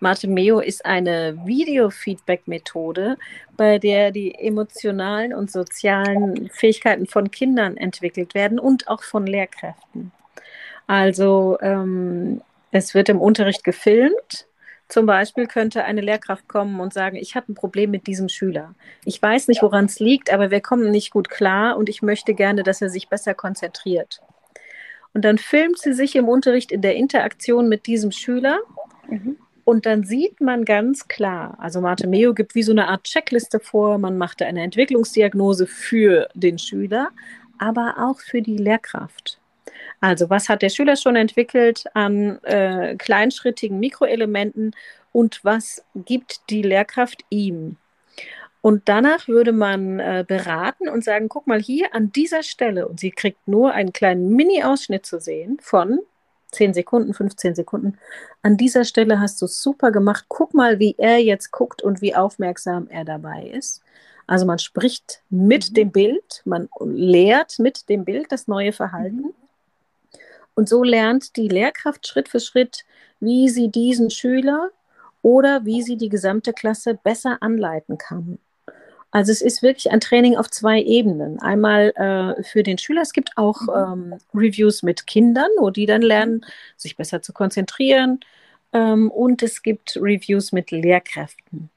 Mate Meo ist eine Video-Feedback-Methode, bei der die emotionalen und sozialen Fähigkeiten von Kindern entwickelt werden und auch von Lehrkräften. Also ähm, es wird im Unterricht gefilmt. Zum Beispiel könnte eine Lehrkraft kommen und sagen, ich habe ein Problem mit diesem Schüler. Ich weiß nicht, woran es liegt, aber wir kommen nicht gut klar und ich möchte gerne, dass er sich besser konzentriert. Und dann filmt sie sich im Unterricht in der Interaktion mit diesem Schüler. Mhm. Und dann sieht man ganz klar, also Marte Meo gibt wie so eine Art Checkliste vor, man machte eine Entwicklungsdiagnose für den Schüler, aber auch für die Lehrkraft. Also was hat der Schüler schon entwickelt an äh, kleinschrittigen Mikroelementen und was gibt die Lehrkraft ihm? Und danach würde man äh, beraten und sagen, guck mal hier an dieser Stelle, und sie kriegt nur einen kleinen Mini-Ausschnitt zu sehen von 10 Sekunden, 15 Sekunden. An dieser Stelle hast du es super gemacht. Guck mal, wie er jetzt guckt und wie aufmerksam er dabei ist. Also man spricht mit mhm. dem Bild, man lehrt mit dem Bild das neue Verhalten. Mhm. Und so lernt die Lehrkraft Schritt für Schritt, wie sie diesen Schüler oder wie sie die gesamte Klasse besser anleiten kann. Also es ist wirklich ein Training auf zwei Ebenen. Einmal äh, für den Schüler, es gibt auch mhm. ähm, Reviews mit Kindern, wo die dann lernen, sich besser zu konzentrieren. Ähm, und es gibt Reviews mit Lehrkräften.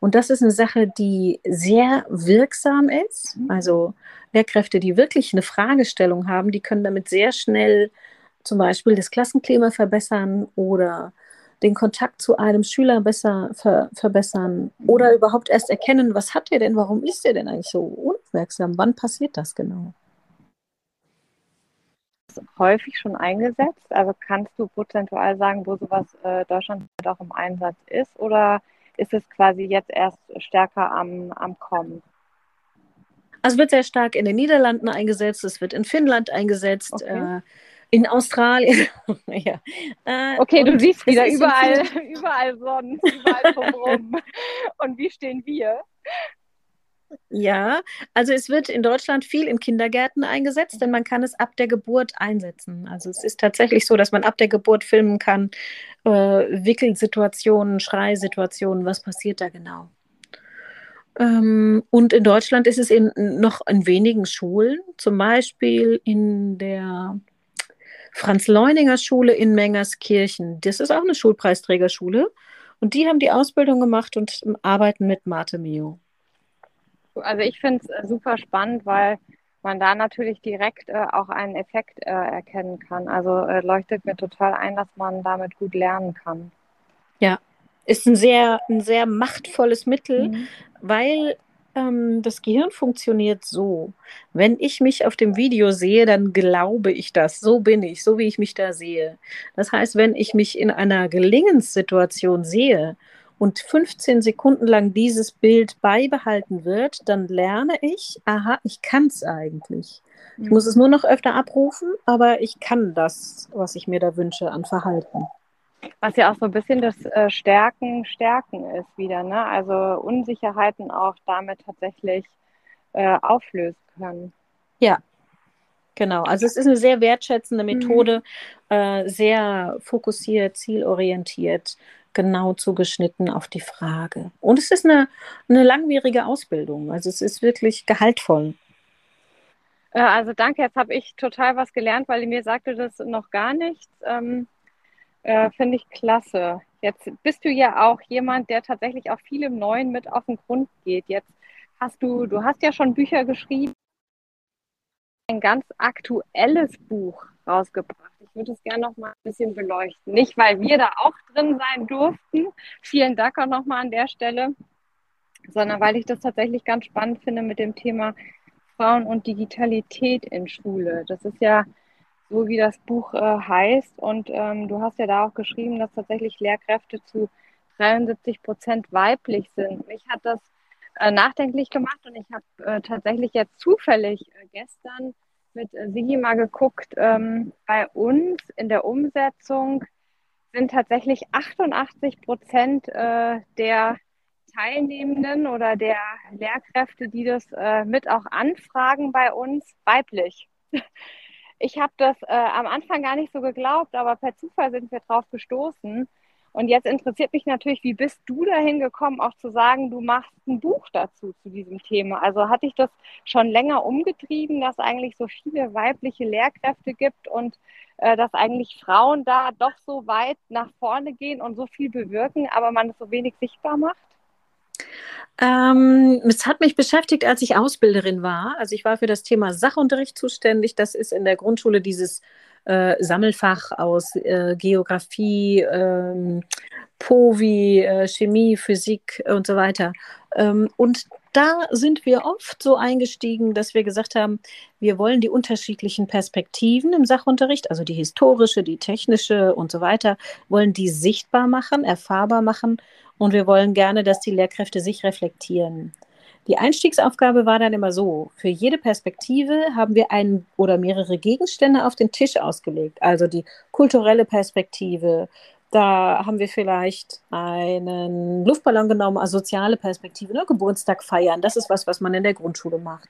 Und das ist eine Sache, die sehr wirksam ist. Mhm. Also Lehrkräfte, die wirklich eine Fragestellung haben, die können damit sehr schnell zum Beispiel das Klassenklima verbessern oder den Kontakt zu einem Schüler besser ver verbessern oder überhaupt erst erkennen, was hat er denn, warum ist er denn eigentlich so unaufmerksam, wann passiert das genau? Häufig schon eingesetzt, also kannst du prozentual sagen, wo sowas äh, deutschlandweit auch im Einsatz ist oder ist es quasi jetzt erst stärker am, am Kommen? Also wird sehr stark in den Niederlanden eingesetzt, es wird in Finnland eingesetzt. Okay. Äh, in Australien. <laughs> ja. Äh, okay, du siehst wieder überall, <laughs> überall Sonnen, überall drumherum. <laughs> und wie stehen wir? Ja, also es wird in Deutschland viel in Kindergärten eingesetzt, denn man kann es ab der Geburt einsetzen. Also es ist tatsächlich so, dass man ab der Geburt filmen kann, äh, Wickelsituationen, Schreisituationen, was passiert da genau. Ähm, und in Deutschland ist es in, noch in wenigen Schulen, zum Beispiel in der Franz-Leuninger-Schule in Mengerskirchen. Das ist auch eine Schulpreisträgerschule. Und die haben die Ausbildung gemacht und arbeiten mit Mate Mio. Also ich finde es äh, super spannend, weil man da natürlich direkt äh, auch einen Effekt äh, erkennen kann. Also äh, leuchtet mir total ein, dass man damit gut lernen kann. Ja, ist ein sehr, ein sehr machtvolles Mittel, mhm. weil ähm, das Gehirn funktioniert so. Wenn ich mich auf dem Video sehe, dann glaube ich das. So bin ich, so wie ich mich da sehe. Das heißt, wenn ich mich in einer Gelingenssituation sehe und 15 Sekunden lang dieses Bild beibehalten wird, dann lerne ich, aha, ich kann es eigentlich. Ich muss es nur noch öfter abrufen, aber ich kann das, was ich mir da wünsche an Verhalten. Was ja auch so ein bisschen das äh, Stärken, Stärken ist wieder, ne? Also Unsicherheiten auch damit tatsächlich äh, auflösen können. Ja, genau. Also es ist eine sehr wertschätzende mhm. Methode, mhm. äh, sehr fokussiert, zielorientiert, genau zugeschnitten auf die Frage. Und es ist eine, eine langwierige Ausbildung. Also es ist wirklich gehaltvoll. Äh, also danke, jetzt habe ich total was gelernt, weil mir sagte das noch gar nichts. Ähm, äh, Finde ich klasse. Jetzt bist du ja auch jemand, der tatsächlich auch viel im Neuen mit auf den Grund geht. Jetzt hast du, du hast ja schon Bücher geschrieben, ein ganz aktuelles Buch rausgebracht. Ich würde es gerne noch mal ein bisschen beleuchten. Nicht, weil wir da auch drin sein durften. Vielen Dank auch noch mal an der Stelle, sondern weil ich das tatsächlich ganz spannend finde mit dem Thema Frauen und Digitalität in Schule. Das ist ja so wie das Buch äh, heißt. Und ähm, du hast ja da auch geschrieben, dass tatsächlich Lehrkräfte zu 73 Prozent weiblich sind. Mich hat das äh, nachdenklich gemacht und ich habe äh, tatsächlich jetzt zufällig äh, gestern mit äh, Sigi mal geguckt. Ähm, bei uns in der Umsetzung sind tatsächlich 88 Prozent äh, der Teilnehmenden oder der Lehrkräfte, die das mit auch anfragen bei uns, weiblich. <laughs> ich habe das äh, am Anfang gar nicht so geglaubt, aber per Zufall sind wir drauf gestoßen. Und jetzt interessiert mich natürlich, wie bist du dahin gekommen, auch zu sagen, du machst ein Buch dazu, zu diesem Thema. Also hat dich das schon länger umgetrieben, dass eigentlich so viele weibliche Lehrkräfte gibt und äh, dass eigentlich Frauen da doch so weit nach vorne gehen und so viel bewirken, aber man es so wenig sichtbar macht? Ähm, es hat mich beschäftigt, als ich Ausbilderin war. Also ich war für das Thema Sachunterricht zuständig. Das ist in der Grundschule dieses äh, Sammelfach aus äh, Geografie, ähm, POVI, äh, Chemie, Physik und so weiter. Ähm, und da sind wir oft so eingestiegen, dass wir gesagt haben, wir wollen die unterschiedlichen Perspektiven im Sachunterricht, also die historische, die technische und so weiter, wollen die sichtbar machen, erfahrbar machen und wir wollen gerne, dass die Lehrkräfte sich reflektieren. Die Einstiegsaufgabe war dann immer so, für jede Perspektive haben wir einen oder mehrere Gegenstände auf den Tisch ausgelegt. Also die kulturelle Perspektive, Da haben wir vielleicht einen Luftballon genommen, also soziale Perspektive, ne? Geburtstag feiern. Das ist was, was man in der Grundschule macht.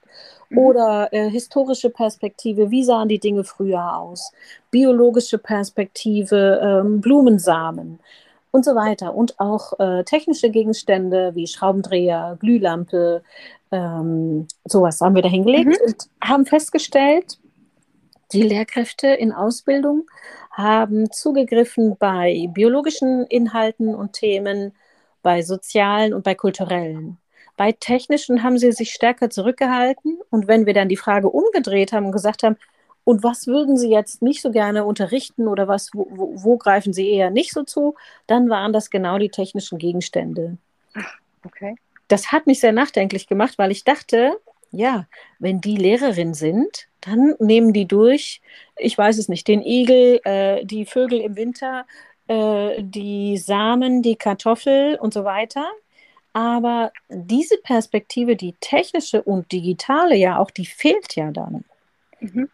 Mhm. Oder äh, historische Perspektive, wie sahen die Dinge früher aus? Biologische Perspektive, ähm, Blumensamen und so weiter. Und auch äh, technische Gegenstände wie Schraubendreher, Glühlampe, ähm, sowas haben wir da hingelegt mhm. und haben festgestellt, die Lehrkräfte in Ausbildung haben zugegriffen bei biologischen Inhalten und Themen, bei sozialen und bei kulturellen. Bei technischen haben sie sich stärker zurückgehalten. Und wenn wir dann die Frage umgedreht haben und gesagt haben, und was würden Sie jetzt nicht so gerne unterrichten oder was, wo, wo, wo greifen Sie eher nicht so zu, dann waren das genau die technischen Gegenstände. Okay. Das hat mich sehr nachdenklich gemacht, weil ich dachte, ja, wenn die Lehrerin sind, dann nehmen die durch, ich weiß es nicht, den Igel, äh, die Vögel im Winter, äh, die Samen, die Kartoffel und so weiter. Aber diese Perspektive, die technische und digitale ja auch, die fehlt ja dann. Mhm.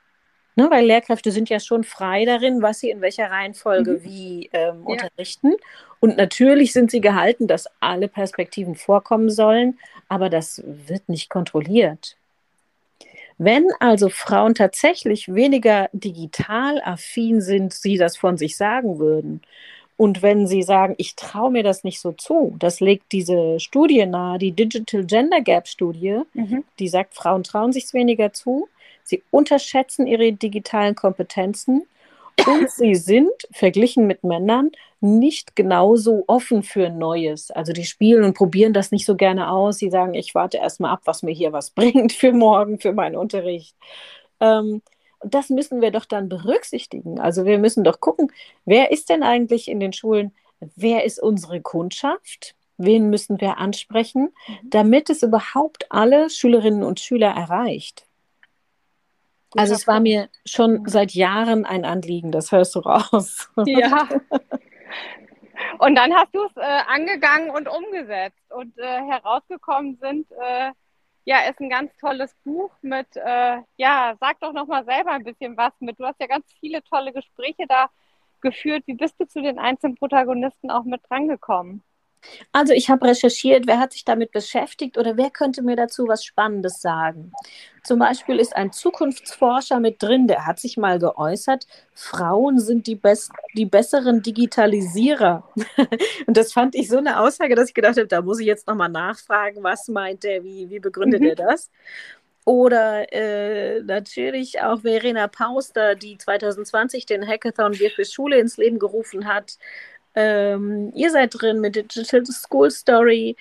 Ne, weil Lehrkräfte sind ja schon frei darin, was sie in welcher Reihenfolge mhm. wie ähm, ja. unterrichten. Und natürlich sind sie gehalten, dass alle Perspektiven vorkommen sollen, aber das wird nicht kontrolliert. Wenn also Frauen tatsächlich weniger digital affin sind, sie das von sich sagen würden, und wenn sie sagen, ich traue mir das nicht so zu, das legt diese Studie nahe, die Digital Gender Gap Studie, mhm. die sagt, Frauen trauen sich weniger zu, sie unterschätzen ihre digitalen Kompetenzen und sie sind, verglichen mit Männern, nicht genauso offen für Neues. Also die spielen und probieren das nicht so gerne aus. Sie sagen, ich warte erstmal ab, was mir hier was <laughs> bringt für morgen, für meinen Unterricht. Ähm, das müssen wir doch dann berücksichtigen. Also wir müssen doch gucken, wer ist denn eigentlich in den Schulen, wer ist unsere Kundschaft? Wen müssen wir ansprechen, mhm. damit es überhaupt alle Schülerinnen und Schüler erreicht? Also es war mir schon seit Jahren ein Anliegen, das hörst du raus. Ja. <laughs> Und dann hast du es äh, angegangen und umgesetzt. Und äh, herausgekommen sind, äh, ja, ist ein ganz tolles Buch mit, äh, ja, sag doch nochmal selber ein bisschen was mit. Du hast ja ganz viele tolle Gespräche da geführt. Wie bist du zu den einzelnen Protagonisten auch mit drangekommen? Also ich habe recherchiert, wer hat sich damit beschäftigt oder wer könnte mir dazu was Spannendes sagen. Zum Beispiel ist ein Zukunftsforscher mit drin, der hat sich mal geäußert, Frauen sind die, best die besseren Digitalisierer. <laughs> Und das fand ich so eine Aussage, dass ich gedacht habe, da muss ich jetzt nochmal nachfragen, was meint der, wie, wie begründet mhm. er das? Oder äh, natürlich auch Verena Pauster, die 2020 den Hackathon Wir für Schule ins Leben gerufen hat ähm, ihr seid drin mit Digital School Story.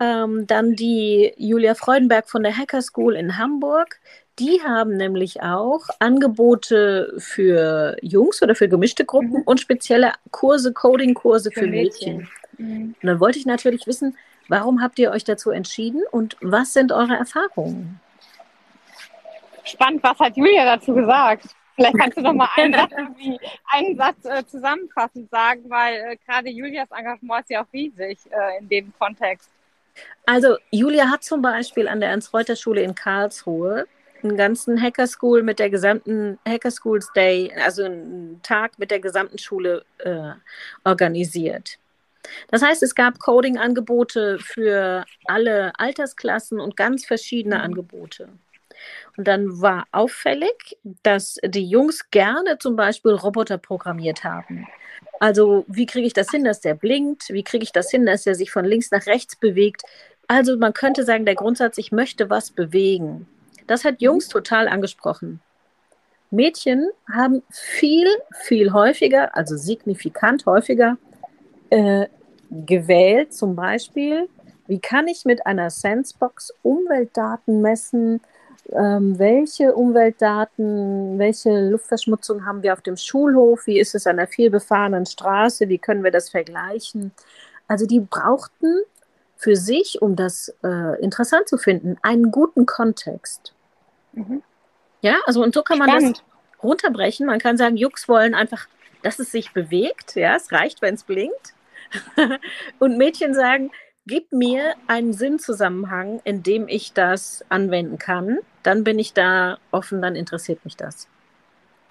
Ähm, dann die Julia Freudenberg von der Hacker School in Hamburg. Die haben nämlich auch Angebote für Jungs oder für gemischte Gruppen mhm. und spezielle Kurse, Coding-Kurse für, für, Mädchen. Mädchen. Mhm. Und dann wollte ich natürlich wissen, warum habt ihr euch dazu entschieden und was sind eure Erfahrungen? Spannend, was hat Julia dazu gesagt? Vielleicht kannst du noch mal einen Satz, einen Satz äh, zusammenfassend sagen, weil äh, gerade Julias Engagement ist ja auch riesig äh, in dem Kontext. Also Julia hat zum Beispiel an der Ernst-Reuter-Schule in Karlsruhe einen ganzen Hacker School mit der gesamten Hacker Schools Day, also einen Tag mit der gesamten Schule äh, organisiert. Das heißt, es gab Coding-Angebote für alle Altersklassen und ganz verschiedene mhm. Angebote. Und dann war auffällig, dass die Jungs gerne zum Beispiel Roboter programmiert haben. Also wie kriege ich das hin, dass der blinkt? Wie kriege ich das hin, dass er sich von links nach rechts bewegt? Also man könnte sagen, der Grundsatz, ich möchte was bewegen. Das hat Jungs total angesprochen. Mädchen haben viel, viel häufiger, also signifikant häufiger, äh, gewählt, zum Beispiel, wie kann ich mit einer Sensebox Umweltdaten messen, ähm, welche Umweltdaten, welche Luftverschmutzung haben wir auf dem Schulhof, wie ist es an der vielbefahrenen Straße, wie können wir das vergleichen. Also die brauchten für sich, um das äh, interessant zu finden, einen guten Kontext. Mhm. Ja, also und so kann man Spannend. das runterbrechen. Man kann sagen, Jux wollen einfach, dass es sich bewegt. Ja, es reicht, wenn es blinkt. <laughs> und Mädchen sagen, gib mir einen Sinnzusammenhang, in dem ich das anwenden kann. Dann bin ich da offen, dann interessiert mich das.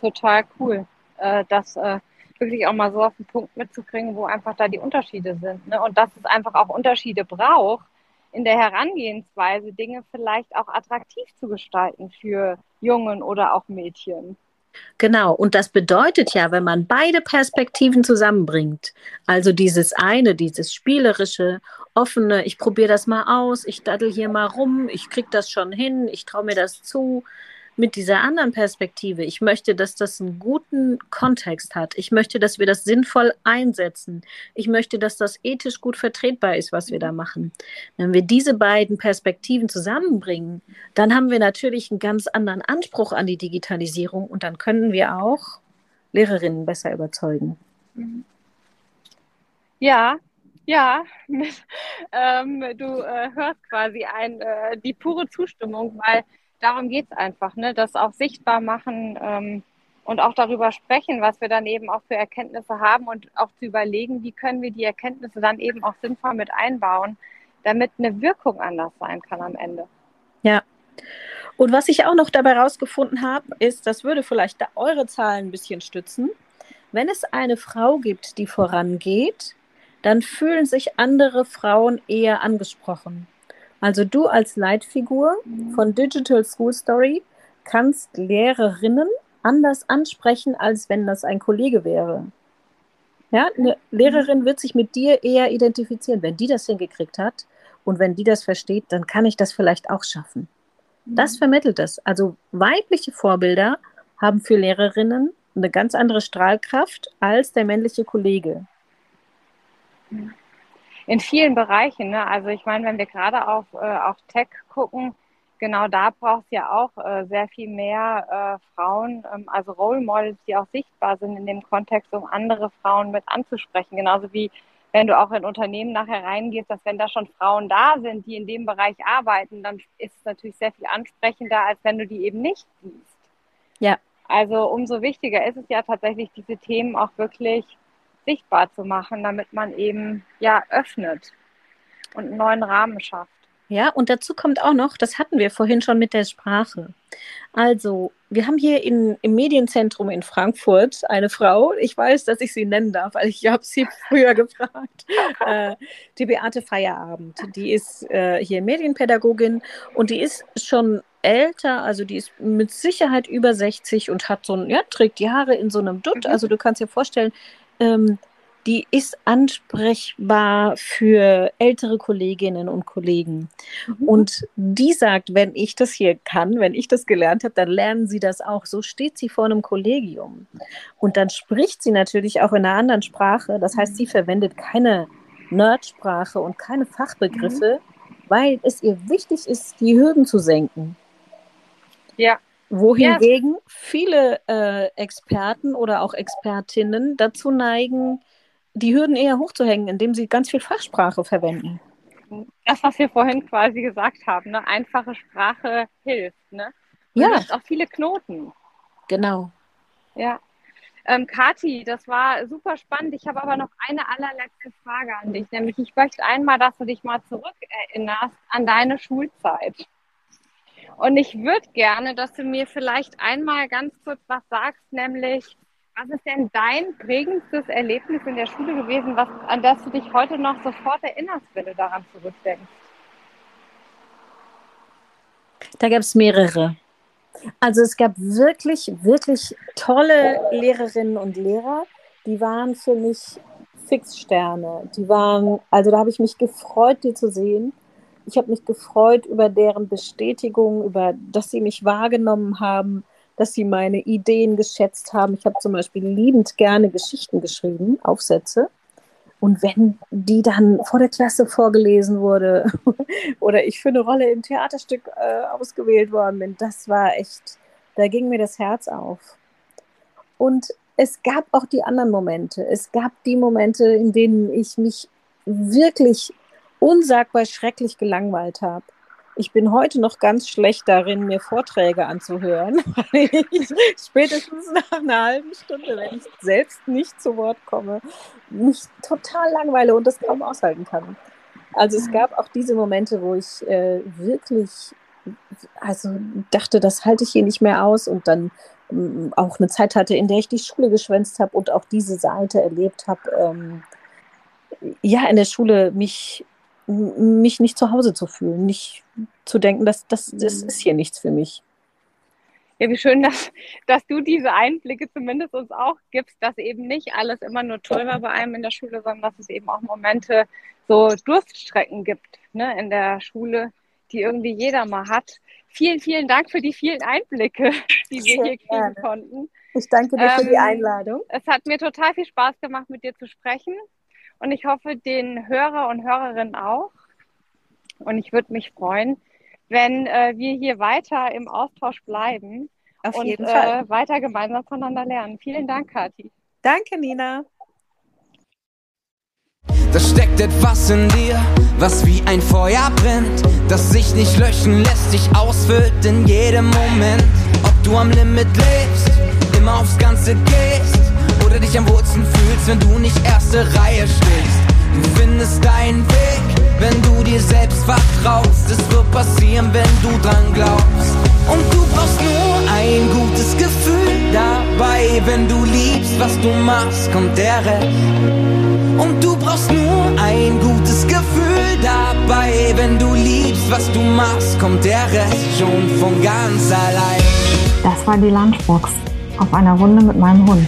Total cool. Äh, das, äh, wirklich auch mal so auf den Punkt mitzukriegen, wo einfach da die Unterschiede sind. Ne? Und dass es einfach auch Unterschiede braucht in der Herangehensweise, Dinge vielleicht auch attraktiv zu gestalten für Jungen oder auch Mädchen. Genau, und das bedeutet ja, wenn man beide Perspektiven zusammenbringt, also dieses eine, dieses spielerische, offene, ich probiere das mal aus, ich daddel hier mal rum, ich kriege das schon hin, ich traue mir das zu, mit dieser anderen Perspektive. Ich möchte, dass das einen guten Kontext hat. Ich möchte, dass wir das sinnvoll einsetzen. Ich möchte, dass das ethisch gut vertretbar ist, was wir da machen. Wenn wir diese beiden Perspektiven zusammenbringen, dann haben wir natürlich einen ganz anderen Anspruch an die Digitalisierung und dann können wir auch Lehrerinnen besser überzeugen. Ja, ja, ähm, du äh, hörst quasi ein, äh, die pure Zustimmung, weil darum geht es einfach, ne? das auch sichtbar machen ähm, und auch darüber sprechen, was wir dann eben auch für Erkenntnisse haben und auch zu überlegen, wie können wir die Erkenntnisse dann eben auch sinnvoll mit einbauen, damit eine Wirkung anders sein kann am Ende. Ja. Und was ich auch noch dabei herausgefunden habe, ist, das würde vielleicht eure Zahlen ein bisschen stützen. Wenn es eine Frau gibt, die vorangeht, dann fühlen sich andere Frauen eher angesprochen. Also du als Leitfigur von Digital School Story kannst Lehrerinnen anders ansprechen, als wenn das ein Kollege wäre. Ja, eine Lehrerin wird sich mit dir eher identifizieren. Wenn die das hingekriegt hat und wenn die das versteht, dann kann ich das vielleicht auch schaffen. Das mhm. vermittelt es. Also weibliche Vorbilder haben für Lehrerinnen eine ganz andere Strahlkraft als der männliche Kollege. In vielen Bereichen. Ne? Also ich meine, wenn wir gerade auf, äh, auf Tech gucken, genau da braucht es ja auch äh, sehr viel mehr äh, Frauen, ähm, also Role Models, die auch sichtbar sind in dem Kontext, um andere Frauen mit anzusprechen. Genauso wie wenn du auch in Unternehmen nachher reingehst, dass wenn da schon Frauen da sind, die in dem Bereich arbeiten, dann ist es natürlich sehr viel ansprechender, als wenn du die eben nicht siehst. Ja. Also umso wichtiger ist es ja tatsächlich, diese Themen auch wirklich sichtbar zu machen, damit man eben ja öffnet und einen neuen Rahmen schafft. Ja, und dazu kommt auch noch, das hatten wir vorhin schon mit der Sprache. Also, wir haben hier in, im Medienzentrum in Frankfurt eine Frau, ich weiß, dass ich sie nennen darf, weil ich habe sie <laughs> früher gefragt, äh, die Beate Feierabend. Die ist äh, hier Medienpädagogin und die ist schon älter, also die ist mit Sicherheit über 60 und hat so ein, ja, trägt die Haare in so einem Dutt. Mhm. Also du kannst dir vorstellen, ähm, die ist ansprechbar für ältere Kolleginnen und Kollegen. Mhm. Und die sagt, wenn ich das hier kann, wenn ich das gelernt habe, dann lernen sie das auch. So steht sie vor einem Kollegium. Und dann spricht sie natürlich auch in einer anderen Sprache. Das heißt, sie verwendet keine Nerdsprache und keine Fachbegriffe, mhm. weil es ihr wichtig ist, die Hürden zu senken. Ja, wohingegen ja. viele äh, Experten oder auch Expertinnen dazu neigen, die Hürden eher hochzuhängen, indem sie ganz viel Fachsprache verwenden. Das, was wir vorhin quasi gesagt haben, ne? einfache Sprache hilft. Ne? Und ja. auch viele Knoten. Genau. Ja. Ähm, Kati, das war super spannend. Ich habe aber noch eine allerletzte Frage an dich, nämlich ich möchte einmal, dass du dich mal zurückerinnerst an deine Schulzeit. Und ich würde gerne, dass du mir vielleicht einmal ganz kurz was sagst, nämlich, was ist denn dein prägendstes Erlebnis in der Schule gewesen, was, an das du dich heute noch sofort erinnerst, wenn du daran zurückdenkst? Da gab es mehrere. Also es gab wirklich, wirklich tolle Lehrerinnen und Lehrer, die waren für mich Fixsterne. Die waren, also da habe ich mich gefreut, die zu sehen ich habe mich gefreut über deren Bestätigung, über, dass sie mich wahrgenommen haben, dass sie meine Ideen geschätzt haben. Ich habe zum Beispiel liebend gerne Geschichten geschrieben, Aufsätze. Und wenn die dann vor der Klasse vorgelesen wurde <laughs> oder ich für eine Rolle im Theaterstück äh, ausgewählt worden bin, das war echt, da ging mir das Herz auf. Und es gab auch die anderen Momente. Es gab die Momente, in denen ich mich wirklich unsagbar schrecklich gelangweilt habe. Ich bin heute noch ganz schlecht darin, mir Vorträge anzuhören, <laughs> weil ich spätestens nach einer halben Stunde, wenn ich selbst nicht zu Wort komme, mich total langweile und das kaum aushalten kann. Also es gab auch diese Momente, wo ich äh, wirklich also dachte, das halte ich hier nicht mehr aus und dann auch eine Zeit hatte, in der ich die Schule geschwänzt habe und auch diese Seite erlebt habe, ähm, ja, in der Schule mich, mich nicht zu Hause zu fühlen, nicht zu denken, dass das, das mhm. ist hier nichts für mich. Ja, wie schön, dass, dass du diese Einblicke zumindest uns auch gibst, dass eben nicht alles immer nur toll war bei einem in der Schule, sondern dass es eben auch Momente, so Durststrecken gibt ne, in der Schule, die irgendwie jeder mal hat. Vielen, vielen Dank für die vielen Einblicke, <laughs> die wir hier kriegen gerne. konnten. Ich danke dir ähm, für die ähm, Einladung. Es hat mir total viel Spaß gemacht, mit dir zu sprechen. Und ich hoffe, den Hörer und Hörerinnen auch. Und ich würde mich freuen, wenn äh, wir hier weiter im Austausch bleiben Auf und jeden Fall. Äh, weiter gemeinsam voneinander lernen. Vielen Dank, Kathi. Danke, Nina. Da steckt etwas in dir, was wie ein Feuer brennt, das sich nicht löschen lässt, sich ausfüllt in jedem Moment. Ob du am Limit lebst, immer aufs Ganze gehst oder dich am wohlsten fühlst, wenn du nicht erste Reihe stehst. Du findest deinen Weg, wenn du dir selbst vertraust. Es wird passieren, wenn du dran glaubst. Und du brauchst nur ein gutes Gefühl dabei, wenn du liebst, was du machst, kommt der Rest. Und du brauchst nur ein gutes Gefühl dabei. Wenn du liebst, was du machst, kommt der Rest schon von ganz allein. Das war die Lunchbox auf einer Runde mit meinem Hund.